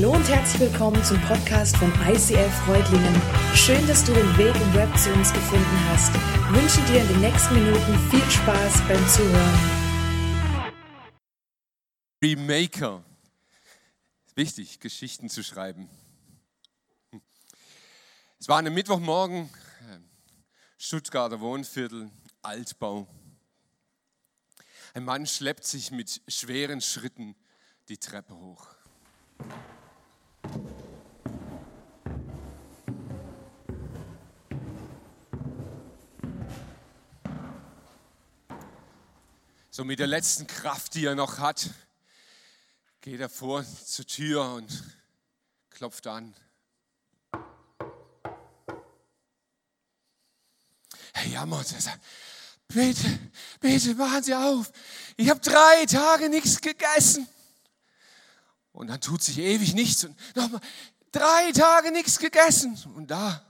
Hallo und herzlich willkommen zum Podcast von ICF Freudlingen. Schön, dass du den Weg im Web zu uns gefunden hast. Ich wünsche dir in den nächsten Minuten viel Spaß beim Zuhören. Remaker. Wichtig, Geschichten zu schreiben. Es war ein Mittwochmorgen, Stuttgarter Wohnviertel, Altbau. Ein Mann schleppt sich mit schweren Schritten die Treppe hoch. So mit der letzten Kraft, die er noch hat, geht er vor zur Tür und klopft an. Er jammert, er sagt, bitte, bitte machen Sie auf. Ich habe drei Tage nichts gegessen. Und dann tut sich ewig nichts und nochmal drei Tage nichts gegessen. Und da.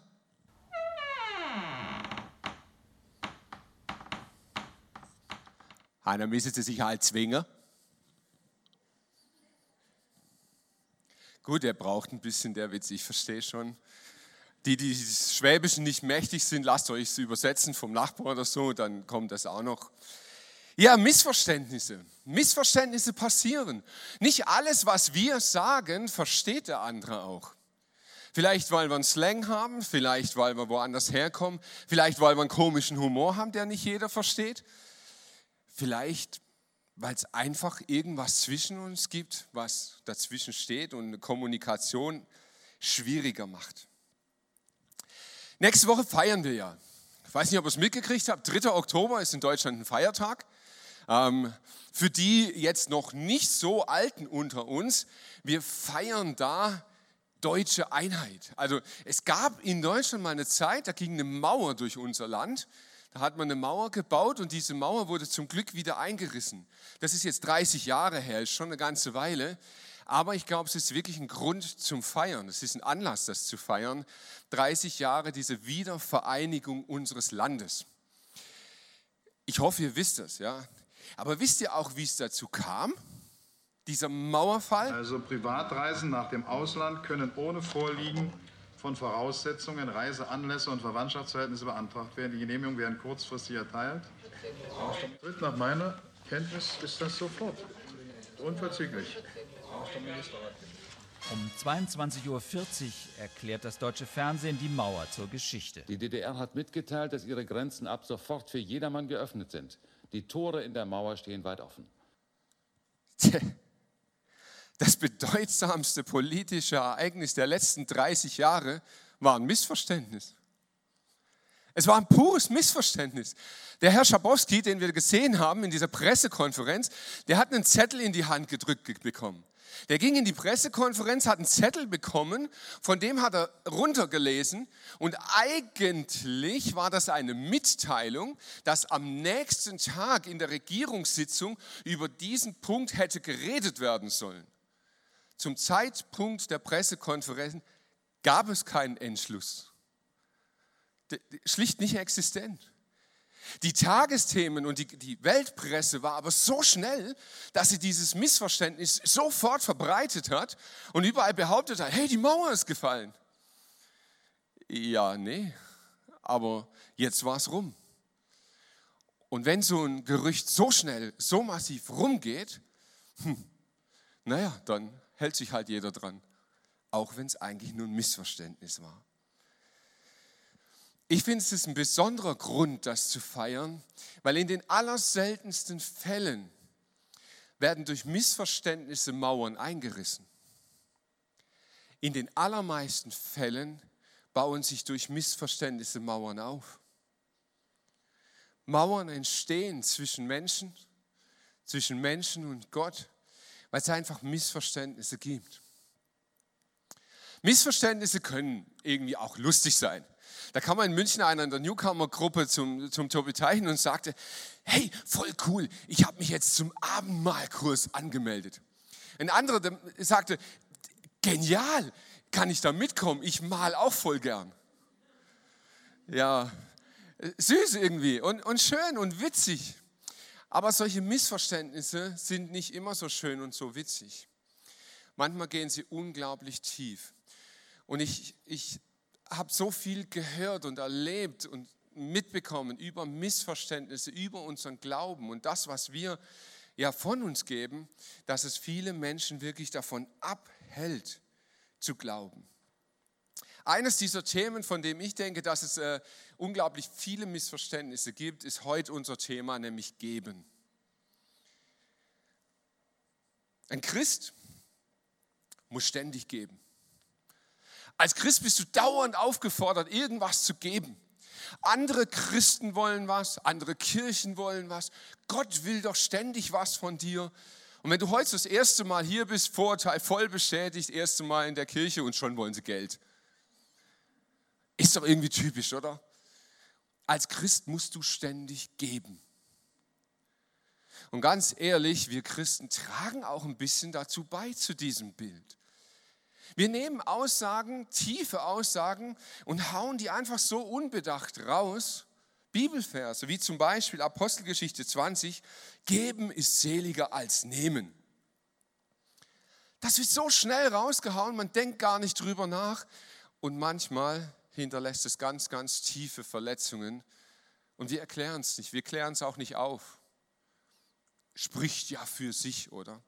Einer müsste sich halt zwingen. Gut, er braucht ein bisschen der Witz, ich verstehe schon. Die, die Schwäbischen nicht mächtig sind, lasst euch übersetzen vom Nachbar oder so, dann kommt das auch noch. Ja, Missverständnisse. Missverständnisse passieren. Nicht alles, was wir sagen, versteht der andere auch. Vielleicht, weil wir einen Slang haben, vielleicht, weil wir woanders herkommen, vielleicht, weil wir einen komischen Humor haben, der nicht jeder versteht. Vielleicht, weil es einfach irgendwas zwischen uns gibt, was dazwischen steht und eine Kommunikation schwieriger macht. Nächste Woche feiern wir ja. Ich weiß nicht, ob ihr es mitgekriegt habt. 3. Oktober ist in Deutschland ein Feiertag. Ähm, für die jetzt noch nicht so alten unter uns, wir feiern da deutsche Einheit. Also es gab in Deutschland mal eine Zeit, da ging eine Mauer durch unser Land. Da hat man eine Mauer gebaut und diese Mauer wurde zum Glück wieder eingerissen. Das ist jetzt 30 Jahre her, ist schon eine ganze Weile. Aber ich glaube, es ist wirklich ein Grund zum Feiern. Es ist ein Anlass, das zu feiern. 30 Jahre diese Wiedervereinigung unseres Landes. Ich hoffe, ihr wisst das. Ja? Aber wisst ihr auch, wie es dazu kam? Dieser Mauerfall? Also Privatreisen nach dem Ausland können ohne Vorliegen von Voraussetzungen, Reiseanlässe und Verwandtschaftsverhältnisse beantragt werden. Die Genehmigung werden kurzfristig erteilt. Nach meiner Kenntnis ist das sofort. Unverzüglich. Um 22.40 Uhr erklärt das deutsche Fernsehen die Mauer zur Geschichte. Die DDR hat mitgeteilt, dass ihre Grenzen ab sofort für jedermann geöffnet sind. Die Tore in der Mauer stehen weit offen. Das bedeutsamste politische Ereignis der letzten 30 Jahre war ein Missverständnis. Es war ein pures Missverständnis. Der Herr Schabowski, den wir gesehen haben in dieser Pressekonferenz, der hat einen Zettel in die Hand gedrückt bekommen. Der ging in die Pressekonferenz, hat einen Zettel bekommen, von dem hat er runtergelesen und eigentlich war das eine Mitteilung, dass am nächsten Tag in der Regierungssitzung über diesen Punkt hätte geredet werden sollen. Zum Zeitpunkt der Pressekonferenz gab es keinen Entschluss. Schlicht nicht existent. Die Tagesthemen und die, die Weltpresse war aber so schnell, dass sie dieses Missverständnis sofort verbreitet hat und überall behauptet hat, hey, die Mauer ist gefallen. Ja, nee, aber jetzt war es rum. Und wenn so ein Gerücht so schnell, so massiv rumgeht, hm, naja, dann hält sich halt jeder dran, auch wenn es eigentlich nur ein Missverständnis war. Ich finde, es ist ein besonderer Grund, das zu feiern, weil in den allerseltensten Fällen werden durch Missverständnisse Mauern eingerissen. In den allermeisten Fällen bauen sich durch Missverständnisse Mauern auf. Mauern entstehen zwischen Menschen, zwischen Menschen und Gott, weil es einfach Missverständnisse gibt. Missverständnisse können irgendwie auch lustig sein. Da kam in München einer in der Newcomer-Gruppe zum, zum Tobi Teichen und sagte, hey, voll cool, ich habe mich jetzt zum Abendmahlkurs angemeldet. Ein anderer sagte, genial, kann ich da mitkommen? Ich mal auch voll gern. Ja, süß irgendwie und, und schön und witzig. Aber solche Missverständnisse sind nicht immer so schön und so witzig. manchmal gehen sie unglaublich tief. Und ich, ich habe so viel gehört und erlebt und mitbekommen über Missverständnisse, über unseren Glauben und das, was wir ja von uns geben, dass es viele Menschen wirklich davon abhält zu glauben. Eines dieser Themen, von dem ich denke, dass es äh, unglaublich viele Missverständnisse gibt, ist heute unser Thema, nämlich geben. Ein Christ muss ständig geben. Als Christ bist du dauernd aufgefordert, irgendwas zu geben. Andere Christen wollen was, andere Kirchen wollen was. Gott will doch ständig was von dir. Und wenn du heute das erste Mal hier bist, Vorurteil voll bestätigt, erste Mal in der Kirche und schon wollen sie Geld. Ist doch irgendwie typisch, oder? Als Christ musst du ständig geben. Und ganz ehrlich, wir Christen tragen auch ein bisschen dazu bei zu diesem Bild. Wir nehmen Aussagen, tiefe Aussagen und hauen die einfach so unbedacht raus. Bibelverse, wie zum Beispiel Apostelgeschichte 20, geben ist seliger als nehmen. Das wird so schnell rausgehauen, man denkt gar nicht drüber nach und manchmal hinterlässt es ganz, ganz tiefe Verletzungen und wir erklären es nicht, wir klären es auch nicht auf. Spricht ja für sich, oder?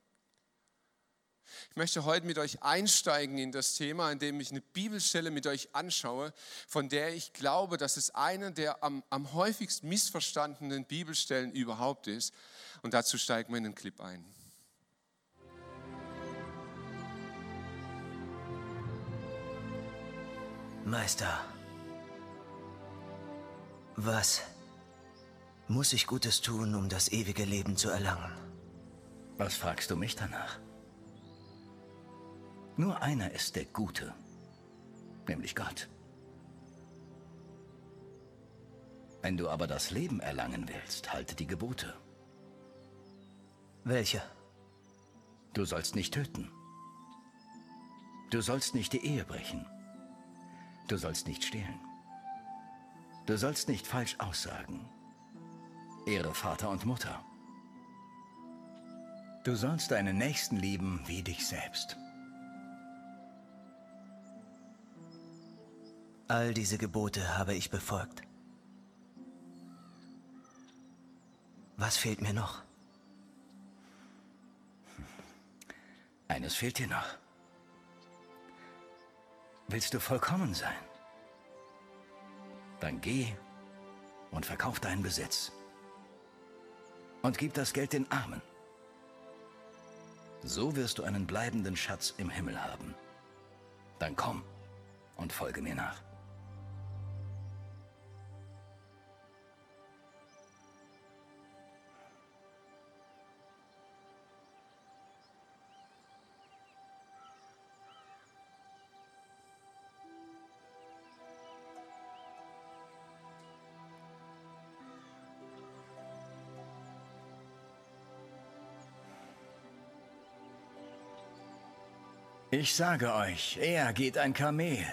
Ich möchte heute mit euch einsteigen in das Thema, indem ich eine Bibelstelle mit euch anschaue, von der ich glaube, dass es eine der am, am häufigst missverstandenen Bibelstellen überhaupt ist. Und dazu steigen wir in den Clip ein. Meister, was muss ich Gutes tun, um das ewige Leben zu erlangen? Was fragst du mich danach? Nur einer ist der Gute, nämlich Gott. Wenn du aber das Leben erlangen willst, halte die Gebote. Welche? Du sollst nicht töten. Du sollst nicht die Ehe brechen. Du sollst nicht stehlen. Du sollst nicht falsch aussagen. Ehre Vater und Mutter. Du sollst deinen Nächsten lieben wie dich selbst. All diese Gebote habe ich befolgt. Was fehlt mir noch? Eines fehlt dir noch. Willst du vollkommen sein? Dann geh und verkauf deinen Besitz. Und gib das Geld den Armen. So wirst du einen bleibenden Schatz im Himmel haben. Dann komm und folge mir nach. Ich sage euch, eher geht ein Kamel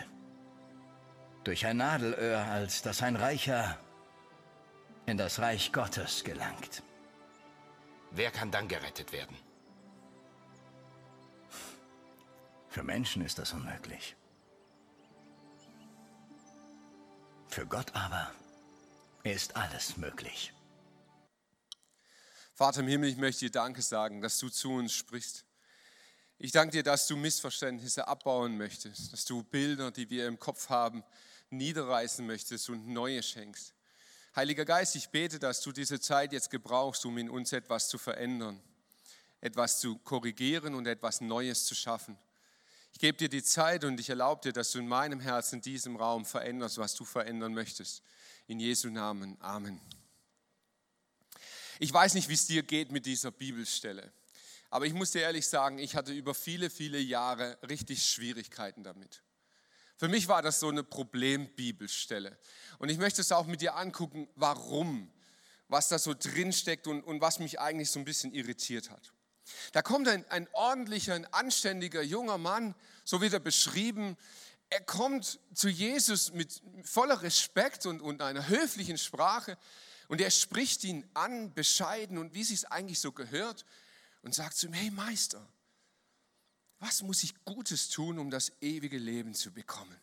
durch ein Nadelöhr, als dass ein Reicher in das Reich Gottes gelangt. Wer kann dann gerettet werden? Für Menschen ist das unmöglich. Für Gott aber ist alles möglich. Vater im Himmel, ich möchte dir Danke sagen, dass du zu uns sprichst. Ich danke dir, dass du Missverständnisse abbauen möchtest, dass du Bilder, die wir im Kopf haben, niederreißen möchtest und neue schenkst. Heiliger Geist, ich bete, dass du diese Zeit jetzt gebrauchst, um in uns etwas zu verändern, etwas zu korrigieren und etwas Neues zu schaffen. Ich gebe dir die Zeit und ich erlaube dir, dass du in meinem Herzen, in diesem Raum veränderst, was du verändern möchtest. In Jesu Namen. Amen. Ich weiß nicht, wie es dir geht mit dieser Bibelstelle. Aber ich muss dir ehrlich sagen, ich hatte über viele, viele Jahre richtig Schwierigkeiten damit. Für mich war das so eine Problembibelstelle. Und ich möchte es auch mit dir angucken, warum, was da so drin steckt und, und was mich eigentlich so ein bisschen irritiert hat. Da kommt ein, ein ordentlicher, ein anständiger junger Mann, so wird er beschrieben. Er kommt zu Jesus mit voller Respekt und, und einer höflichen Sprache und er spricht ihn an, bescheiden und wie es eigentlich so gehört und sagt zu ihm, hey Meister, Was muss ich Gutes tun, um das ewige Leben zu bekommen?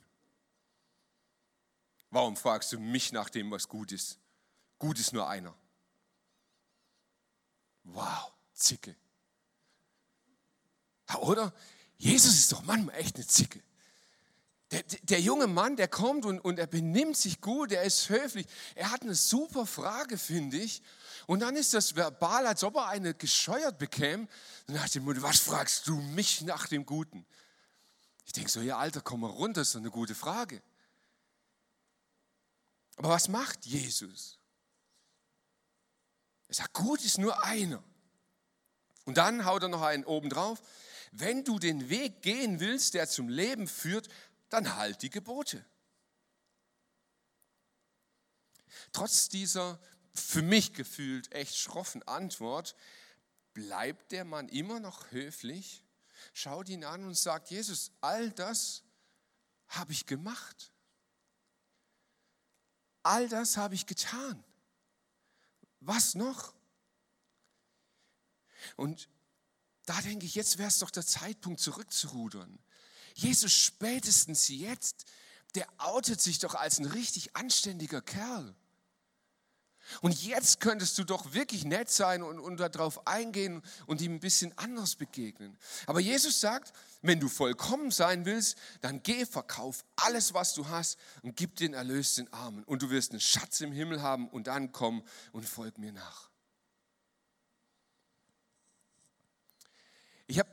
Warum fragst du mich nach dem, was gut ist? Gut ist nur einer. Wow, Zicke. Oder? Jesus ist doch manchmal echt eine Zicke. Der, der, junge Mann, der kommt und, und er benimmt sich gut, er ist höflich. Er hat eine super Frage, finde ich. Und dann ist das verbal, als ob er eine gescheuert bekäme. Nach dem Mund, was fragst du mich nach dem Guten? Ich denke so, ja Alter, komm mal runter, ist doch eine gute Frage. Aber was macht Jesus? Er sagt, gut ist nur einer. Und dann haut er noch einen oben drauf. Wenn du den Weg gehen willst, der zum Leben führt, dann halt die Gebote. Trotz dieser für mich gefühlt echt schroffen Antwort bleibt der Mann immer noch höflich, schaut ihn an und sagt, Jesus, all das habe ich gemacht. All das habe ich getan. Was noch? Und da denke ich, jetzt wäre es doch der Zeitpunkt zurückzurudern. Jesus spätestens jetzt, der outet sich doch als ein richtig anständiger Kerl. Und jetzt könntest du doch wirklich nett sein und, und darauf eingehen und ihm ein bisschen anders begegnen. Aber Jesus sagt, wenn du vollkommen sein willst, dann geh, verkauf alles, was du hast und gib den Erlös den Armen. Und du wirst einen Schatz im Himmel haben und dann komm und folg mir nach. Ich habe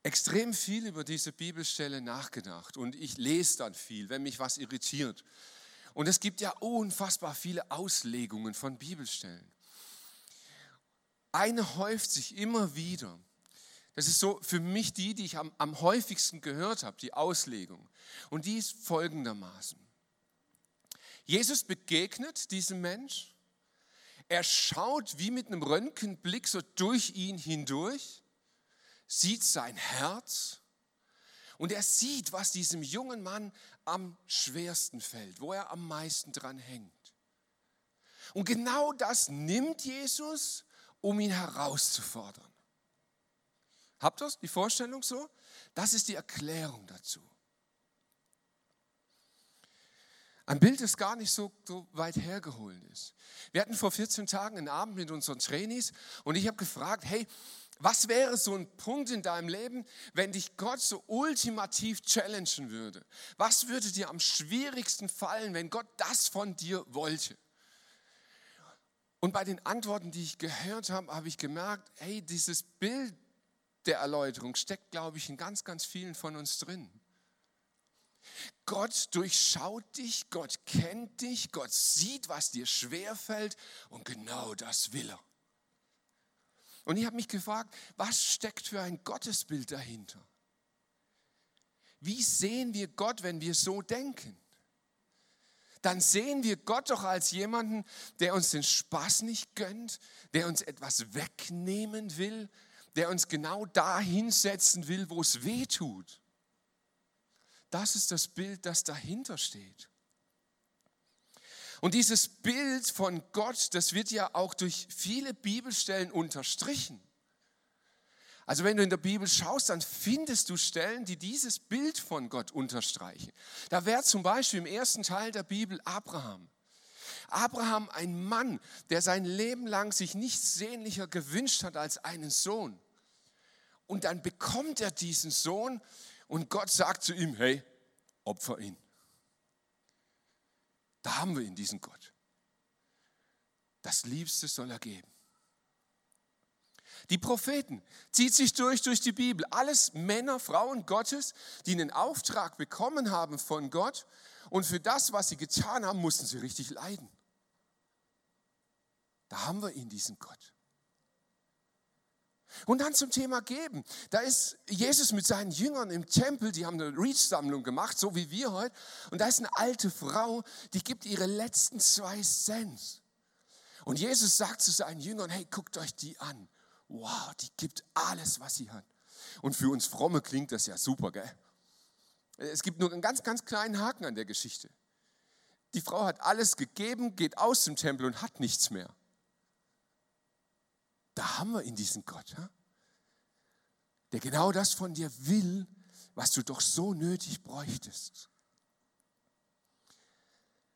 äh, extrem viel über diese Bibelstelle nachgedacht und ich lese dann viel, wenn mich was irritiert. Und es gibt ja unfassbar viele Auslegungen von Bibelstellen. Eine häuft sich immer wieder. Das ist so für mich die, die ich am, am häufigsten gehört habe, die Auslegung. Und die ist folgendermaßen. Jesus begegnet diesem Mensch. Er schaut wie mit einem Röntgenblick so durch ihn hindurch, sieht sein Herz und er sieht, was diesem jungen Mann am schwersten fällt, wo er am meisten dran hängt. Und genau das nimmt Jesus, um ihn herauszufordern. Habt ihr die Vorstellung so? Das ist die Erklärung dazu. Ein Bild, das gar nicht so, so weit hergeholt ist. Wir hatten vor 14 Tagen einen Abend mit unseren Trainees und ich habe gefragt, hey, was wäre so ein Punkt in deinem Leben, wenn dich Gott so ultimativ challengen würde? Was würde dir am schwierigsten fallen, wenn Gott das von dir wollte? Und bei den Antworten, die ich gehört habe, habe ich gemerkt, hey, dieses Bild der Erläuterung steckt, glaube ich, in ganz, ganz vielen von uns drin. Gott durchschaut dich, Gott kennt dich, Gott sieht, was dir schwerfällt und genau das will er. Und ich habe mich gefragt, was steckt für ein Gottesbild dahinter? Wie sehen wir Gott, wenn wir so denken? Dann sehen wir Gott doch als jemanden, der uns den Spaß nicht gönnt, der uns etwas wegnehmen will, der uns genau da hinsetzen will, wo es weh tut. Das ist das Bild, das dahinter steht. Und dieses Bild von Gott, das wird ja auch durch viele Bibelstellen unterstrichen. Also wenn du in der Bibel schaust, dann findest du Stellen, die dieses Bild von Gott unterstreichen. Da wäre zum Beispiel im ersten Teil der Bibel Abraham. Abraham, ein Mann, der sein Leben lang sich nichts sehnlicher gewünscht hat als einen Sohn. Und dann bekommt er diesen Sohn und Gott sagt zu ihm, hey, opfer ihn. Da haben wir ihn, diesen Gott. Das Liebste soll er geben. Die Propheten zieht sich durch durch die Bibel. Alles Männer, Frauen Gottes, die einen Auftrag bekommen haben von Gott und für das, was sie getan haben, mussten sie richtig leiden. Da haben wir ihn, diesen Gott. Und dann zum Thema Geben. Da ist Jesus mit seinen Jüngern im Tempel, die haben eine Reach-Sammlung gemacht, so wie wir heute. Und da ist eine alte Frau, die gibt ihre letzten zwei Cent. Und Jesus sagt zu seinen Jüngern, hey, guckt euch die an. Wow, die gibt alles, was sie hat. Und für uns Fromme klingt das ja super, gell? Es gibt nur einen ganz, ganz kleinen Haken an der Geschichte. Die Frau hat alles gegeben, geht aus dem Tempel und hat nichts mehr. Da haben wir ihn, diesen Gott. Der genau das von dir will, was du doch so nötig bräuchtest.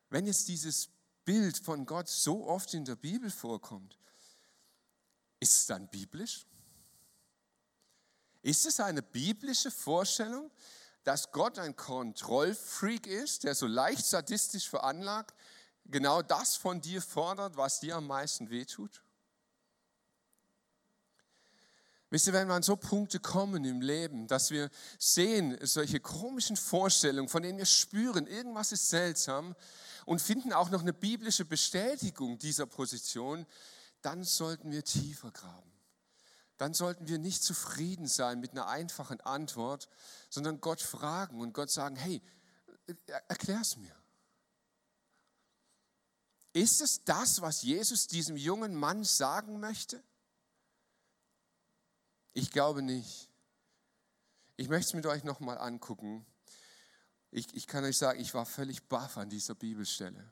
Wenn jetzt dieses Bild von Gott so oft in der Bibel vorkommt, ist es dann biblisch? Ist es eine biblische Vorstellung, dass Gott ein Kontrollfreak ist, der so leicht sadistisch veranlagt, genau das von dir fordert, was dir am meisten wehtut? Wisst ihr, wenn wir an so Punkte kommen im Leben, dass wir sehen, solche komischen Vorstellungen, von denen wir spüren, irgendwas ist seltsam und finden auch noch eine biblische Bestätigung dieser Position, dann sollten wir tiefer graben. Dann sollten wir nicht zufrieden sein mit einer einfachen Antwort, sondern Gott fragen und Gott sagen, hey, erklär's mir. Ist es das, was Jesus diesem jungen Mann sagen möchte? Ich glaube nicht. Ich möchte es mit euch nochmal angucken. Ich, ich kann euch sagen, ich war völlig baff an dieser Bibelstelle.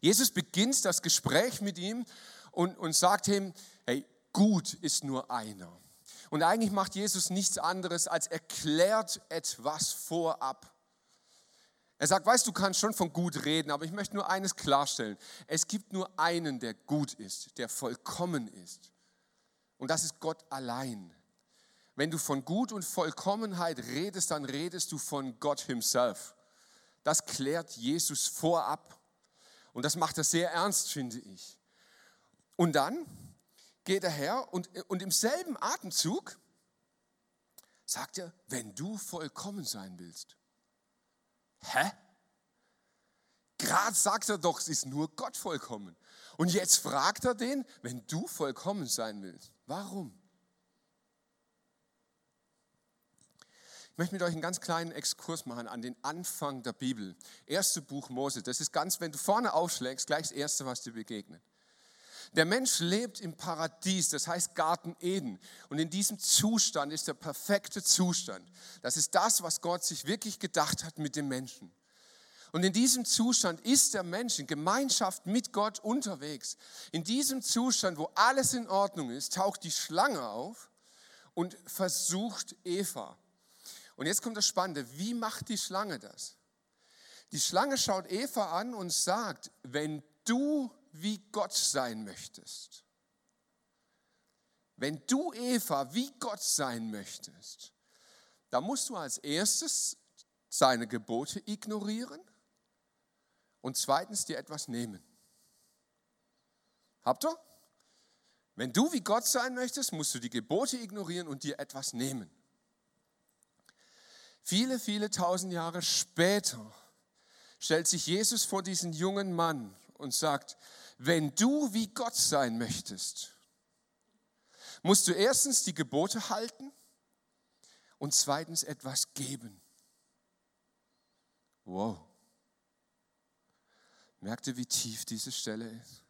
Jesus beginnt das Gespräch mit ihm und, und sagt ihm, hey, gut ist nur einer. Und eigentlich macht Jesus nichts anderes, als erklärt etwas vorab. Er sagt, weißt du, kannst schon von gut reden, aber ich möchte nur eines klarstellen. Es gibt nur einen, der gut ist, der vollkommen ist. Und das ist Gott allein. Wenn du von Gut und Vollkommenheit redest, dann redest du von Gott Himself. Das klärt Jesus vorab. Und das macht er sehr ernst, finde ich. Und dann geht er her und, und im selben Atemzug sagt er, wenn du vollkommen sein willst. Hä? Gerade sagt er doch, es ist nur Gott vollkommen. Und jetzt fragt er den, wenn du vollkommen sein willst. Warum? Ich möchte mit euch einen ganz kleinen Exkurs machen an den Anfang der Bibel. Erste Buch Mose. Das ist ganz, wenn du vorne aufschlägst, gleich das Erste, was dir begegnet. Der Mensch lebt im Paradies, das heißt Garten Eden. Und in diesem Zustand ist der perfekte Zustand. Das ist das, was Gott sich wirklich gedacht hat mit dem Menschen. Und in diesem Zustand ist der Mensch in Gemeinschaft mit Gott unterwegs. In diesem Zustand, wo alles in Ordnung ist, taucht die Schlange auf und versucht Eva. Und jetzt kommt das Spannende. Wie macht die Schlange das? Die Schlange schaut Eva an und sagt, wenn du wie Gott sein möchtest, wenn du Eva wie Gott sein möchtest, dann musst du als erstes seine Gebote ignorieren und zweitens dir etwas nehmen. Habt ihr? Wenn du wie Gott sein möchtest, musst du die Gebote ignorieren und dir etwas nehmen. Viele, viele tausend Jahre später stellt sich Jesus vor diesen jungen Mann und sagt, wenn du wie Gott sein möchtest, musst du erstens die Gebote halten und zweitens etwas geben. Wow. Merkt ihr, wie tief diese Stelle ist?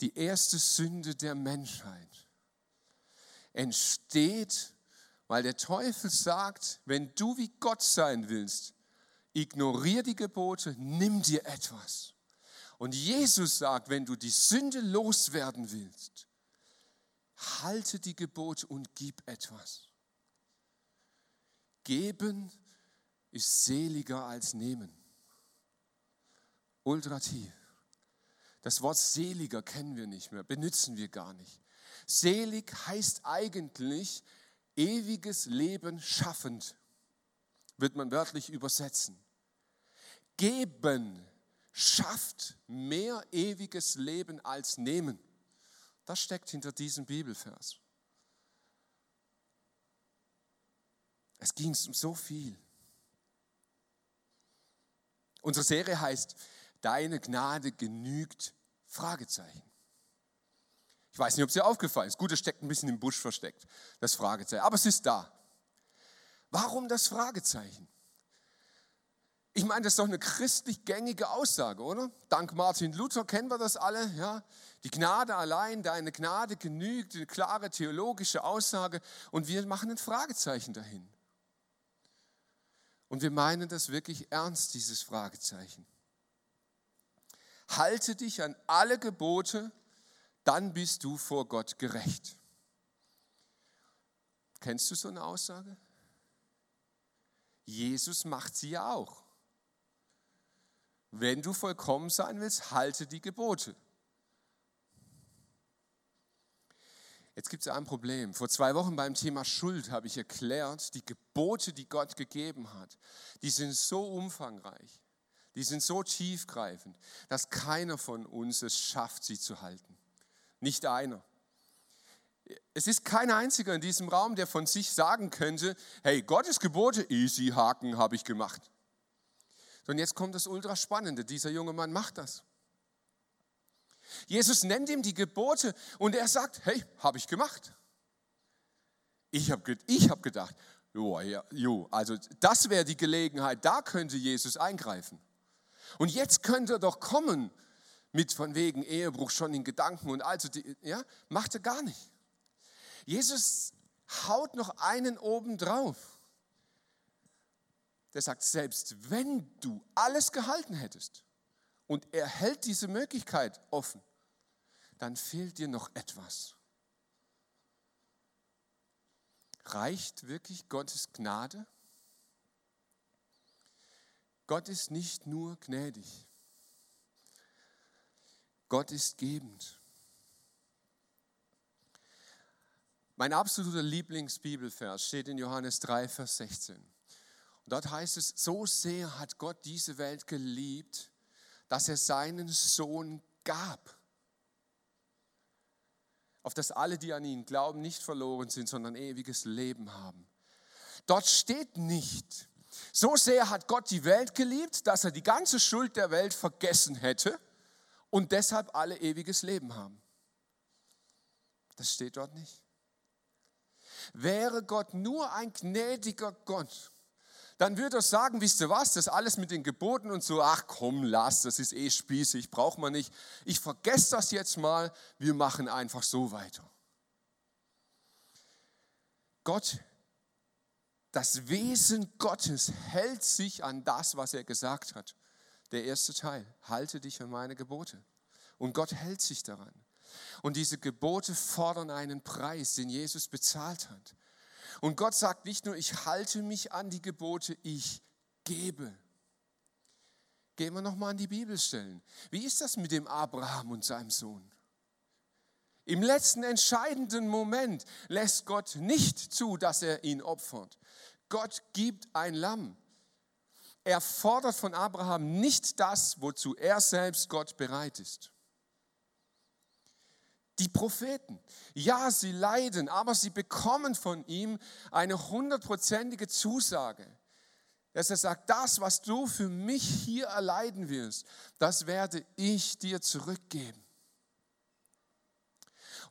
Die erste Sünde der Menschheit entsteht, weil der Teufel sagt, wenn du wie Gott sein willst, ignorier die Gebote, nimm dir etwas. Und Jesus sagt, wenn du die Sünde loswerden willst, halte die Gebote und gib etwas. Geben ist seliger als nehmen ultra tief. Das Wort seliger kennen wir nicht mehr, benutzen wir gar nicht. Selig heißt eigentlich ewiges Leben schaffend, wird man wörtlich übersetzen. Geben schafft mehr ewiges Leben als nehmen. Das steckt hinter diesem Bibelvers. Es ging um so viel. Unsere Serie heißt deine Gnade genügt? Fragezeichen. Ich weiß nicht, ob es dir aufgefallen ist. Gut, es steckt ein bisschen im Busch versteckt, das Fragezeichen. Aber es ist da. Warum das Fragezeichen? Ich meine, das ist doch eine christlich gängige Aussage, oder? Dank Martin Luther kennen wir das alle. Ja? Die Gnade allein, deine Gnade genügt, eine klare theologische Aussage. Und wir machen ein Fragezeichen dahin. Und wir meinen das wirklich ernst, dieses Fragezeichen halte dich an alle Gebote, dann bist du vor Gott gerecht. Kennst du so eine Aussage? Jesus macht sie ja auch. Wenn du vollkommen sein willst, halte die Gebote. Jetzt gibt es ein Problem. Vor zwei Wochen beim Thema Schuld habe ich erklärt, die Gebote, die Gott gegeben hat, die sind so umfangreich, die sind so tiefgreifend, dass keiner von uns es schafft, sie zu halten. Nicht einer. Es ist kein einziger in diesem Raum, der von sich sagen könnte, hey, Gottes Gebote, easy Haken habe ich gemacht. Und jetzt kommt das Ultraspannende, dieser junge Mann macht das. Jesus nennt ihm die Gebote und er sagt, hey, habe ich gemacht. Ich habe ich hab gedacht, jo, ja, jo, also das wäre die Gelegenheit, da könnte Jesus eingreifen. Und jetzt könnte er doch kommen mit von wegen Ehebruch schon in Gedanken und also, die, ja, macht er gar nicht. Jesus haut noch einen oben drauf. Der sagt, selbst wenn du alles gehalten hättest, und er hält diese Möglichkeit offen, dann fehlt dir noch etwas. Reicht wirklich Gottes Gnade? Gott ist nicht nur gnädig. Gott ist gebend. Mein absoluter Lieblingsbibelvers steht in Johannes 3, Vers 16. Und dort heißt es, so sehr hat Gott diese Welt geliebt, dass er seinen Sohn gab, auf dass alle, die an ihn glauben, nicht verloren sind, sondern ewiges Leben haben. Dort steht nicht, so sehr hat Gott die Welt geliebt, dass er die ganze Schuld der Welt vergessen hätte und deshalb alle ewiges Leben haben. Das steht dort nicht. Wäre Gott nur ein gnädiger Gott, dann würde er sagen, wisst ihr was, das alles mit den Geboten und so, ach komm, lass, das ist eh spießig, braucht man nicht. Ich vergesse das jetzt mal, wir machen einfach so weiter. Gott, das Wesen Gottes hält sich an das, was er gesagt hat. Der erste Teil, halte dich an meine Gebote. Und Gott hält sich daran. Und diese Gebote fordern einen Preis, den Jesus bezahlt hat. Und Gott sagt nicht nur, ich halte mich an die Gebote, ich gebe. Gehen wir nochmal an die Bibelstellen. Wie ist das mit dem Abraham und seinem Sohn? Im letzten entscheidenden Moment lässt Gott nicht zu, dass er ihn opfert. Gott gibt ein Lamm. Er fordert von Abraham nicht das, wozu er selbst Gott bereit ist. Die Propheten, ja, sie leiden, aber sie bekommen von ihm eine hundertprozentige Zusage, dass er sagt, das, was du für mich hier erleiden wirst, das werde ich dir zurückgeben.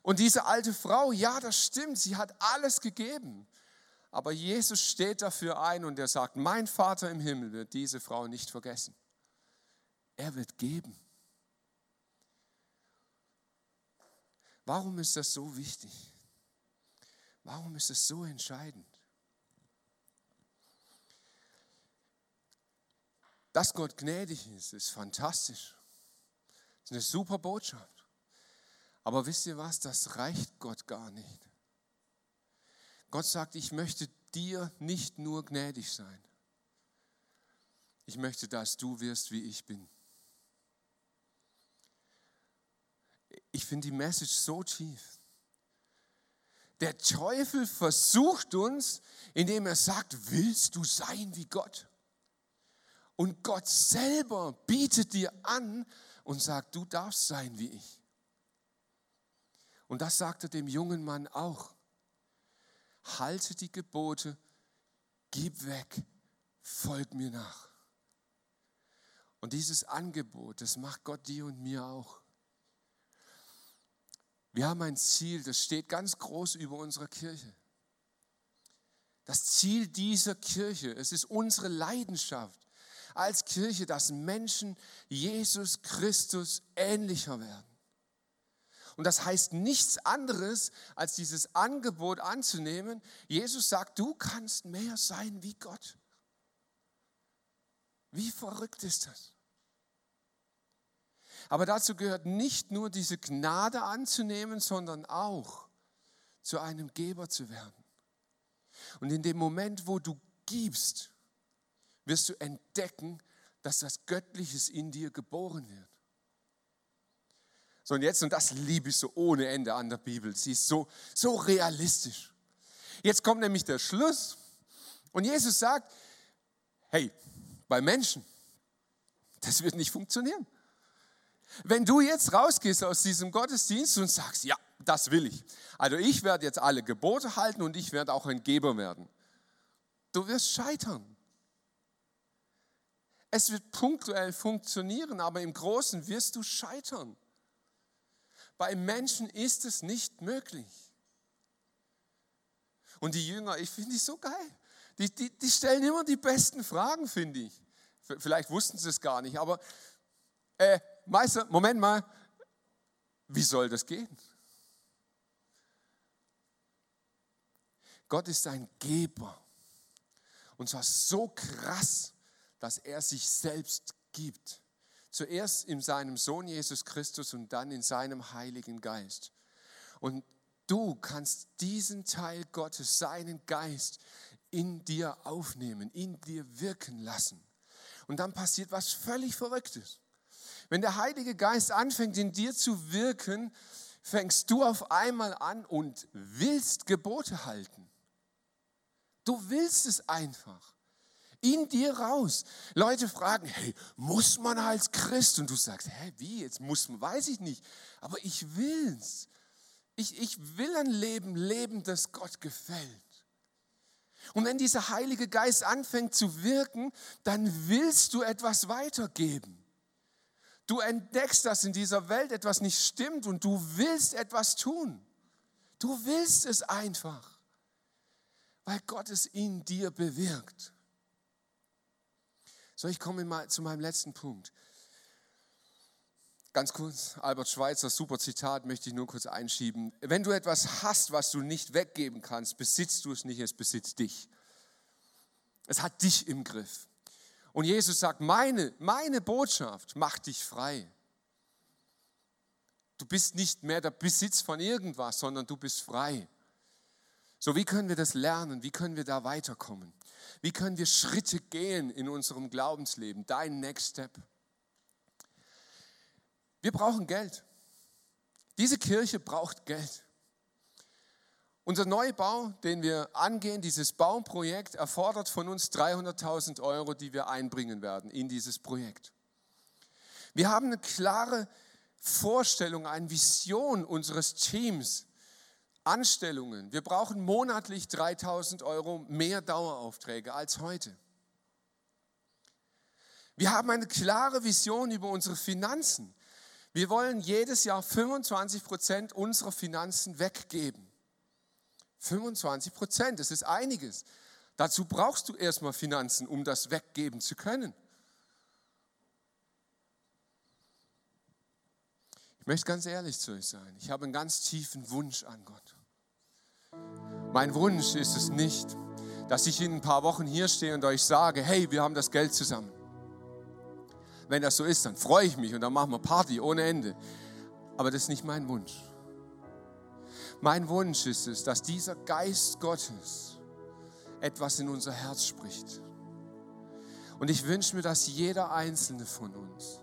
Und diese alte Frau, ja, das stimmt, sie hat alles gegeben. Aber Jesus steht dafür ein und er sagt, mein Vater im Himmel wird diese Frau nicht vergessen. Er wird geben. Warum ist das so wichtig? Warum ist es so entscheidend? Dass Gott gnädig ist, ist fantastisch. Das ist eine super Botschaft. Aber wisst ihr was, das reicht Gott gar nicht. Gott sagt, ich möchte dir nicht nur gnädig sein. Ich möchte, dass du wirst, wie ich bin. ich finde die Message so tief. Der Teufel versucht uns, indem er sagt, willst du sein wie Gott? Und Gott selber bietet dir an und sagt, du darfst sein wie ich. Und das sagte dem jungen Mann auch. Halte die Gebote, gib weg, folg mir nach. Und dieses Angebot, das macht Gott dir und mir auch. Wir haben ein Ziel, das steht ganz groß über unserer Kirche. Das Ziel dieser Kirche, es ist unsere Leidenschaft als Kirche, dass Menschen Jesus Christus ähnlicher werden. Und das heißt nichts anderes, als dieses Angebot anzunehmen. Jesus sagt, du kannst mehr sein wie Gott. Wie verrückt ist das? Aber dazu gehört nicht nur diese Gnade anzunehmen, sondern auch zu einem Geber zu werden. Und in dem Moment, wo du gibst, wirst du entdecken, dass das Göttliches in dir geboren wird. So und jetzt, und das liebe ich so ohne Ende an der Bibel, sie ist so, so realistisch. Jetzt kommt nämlich der Schluss und Jesus sagt, hey, bei Menschen, das wird nicht funktionieren. Wenn du jetzt rausgehst aus diesem Gottesdienst und sagst, ja, das will ich. Also ich werde jetzt alle Gebote halten und ich werde auch ein Geber werden. Du wirst scheitern. Es wird punktuell funktionieren, aber im Großen wirst du scheitern. Bei Menschen ist es nicht möglich. Und die Jünger, ich finde die so geil. Die, die, die stellen immer die besten Fragen, finde ich. Vielleicht wussten sie es gar nicht, aber äh, Meister, Moment mal, wie soll das gehen? Gott ist ein Geber. Und zwar so krass, dass er sich selbst gibt. Zuerst in seinem Sohn Jesus Christus und dann in seinem Heiligen Geist. Und du kannst diesen Teil Gottes, seinen Geist, in dir aufnehmen, in dir wirken lassen. Und dann passiert was völlig Verrücktes. Wenn der Heilige Geist anfängt in dir zu wirken, fängst du auf einmal an und willst Gebote halten. Du willst es einfach. In dir raus. Leute fragen, hey, muss man als Christ? Und du sagst, hä, wie, jetzt muss man, weiß ich nicht. Aber ich will's. Ich, ich will ein Leben leben, das Gott gefällt. Und wenn dieser Heilige Geist anfängt zu wirken, dann willst du etwas weitergeben. Du entdeckst, dass in dieser Welt etwas nicht stimmt und du willst etwas tun. Du willst es einfach, weil Gott es in dir bewirkt. So, ich komme mal zu meinem letzten Punkt. Ganz kurz, Albert Schweitzer, super Zitat, möchte ich nur kurz einschieben. Wenn du etwas hast, was du nicht weggeben kannst, besitzt du es nicht, es besitzt dich. Es hat dich im Griff. Und Jesus sagt, meine, meine Botschaft macht dich frei. Du bist nicht mehr der Besitz von irgendwas, sondern du bist frei. So, wie können wir das lernen? Wie können wir da weiterkommen? Wie können wir Schritte gehen in unserem Glaubensleben? Dein Next Step. Wir brauchen Geld. Diese Kirche braucht Geld. Unser Neubau, den wir angehen, dieses Bauprojekt, erfordert von uns 300.000 Euro, die wir einbringen werden in dieses Projekt. Wir haben eine klare Vorstellung, eine Vision unseres Teams, Anstellungen. Wir brauchen monatlich 3.000 Euro mehr Daueraufträge als heute. Wir haben eine klare Vision über unsere Finanzen. Wir wollen jedes Jahr 25 Prozent unserer Finanzen weggeben. 25 Prozent, das ist einiges. Dazu brauchst du erstmal Finanzen, um das weggeben zu können. Ich möchte ganz ehrlich zu euch sein. Ich habe einen ganz tiefen Wunsch an Gott. Mein Wunsch ist es nicht, dass ich in ein paar Wochen hier stehe und euch sage, hey, wir haben das Geld zusammen. Wenn das so ist, dann freue ich mich und dann machen wir Party ohne Ende. Aber das ist nicht mein Wunsch. Mein Wunsch ist es, dass dieser Geist Gottes etwas in unser Herz spricht. Und ich wünsche mir, dass jeder einzelne von uns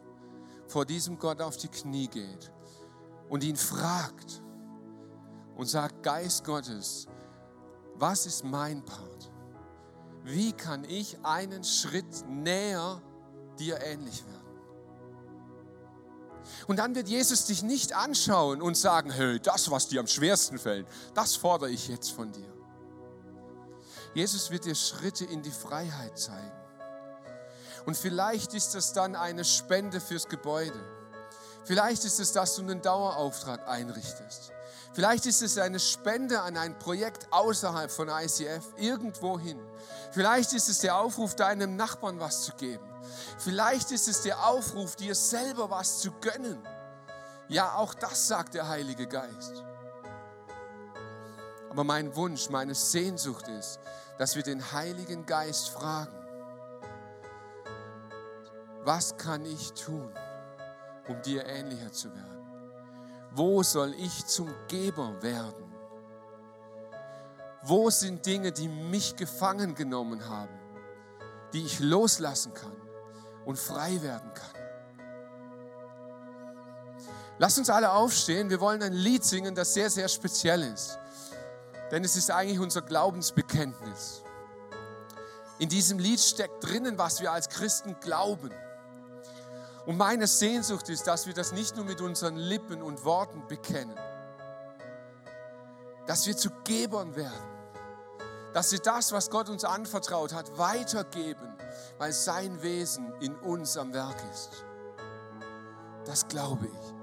vor diesem Gott auf die Knie geht und ihn fragt und sagt, Geist Gottes, was ist mein Part? Wie kann ich einen Schritt näher dir ähnlich werden? Und dann wird Jesus dich nicht anschauen und sagen, hey, das, was dir am schwersten fällt, das fordere ich jetzt von dir. Jesus wird dir Schritte in die Freiheit zeigen. Und vielleicht ist das dann eine Spende fürs Gebäude. Vielleicht ist es, dass du einen Dauerauftrag einrichtest. Vielleicht ist es eine Spende an ein Projekt außerhalb von ICF, irgendwohin. Vielleicht ist es der Aufruf, deinem Nachbarn was zu geben. Vielleicht ist es der Aufruf, dir selber was zu gönnen. Ja, auch das sagt der Heilige Geist. Aber mein Wunsch, meine Sehnsucht ist, dass wir den Heiligen Geist fragen, was kann ich tun, um dir ähnlicher zu werden? Wo soll ich zum Geber werden? Wo sind Dinge, die mich gefangen genommen haben, die ich loslassen kann und frei werden kann? Lasst uns alle aufstehen. Wir wollen ein Lied singen, das sehr, sehr speziell ist. Denn es ist eigentlich unser Glaubensbekenntnis. In diesem Lied steckt drinnen, was wir als Christen glauben. Und meine Sehnsucht ist, dass wir das nicht nur mit unseren Lippen und Worten bekennen, dass wir zu Gebern werden, dass wir das, was Gott uns anvertraut hat, weitergeben, weil sein Wesen in uns am Werk ist. Das glaube ich. Ich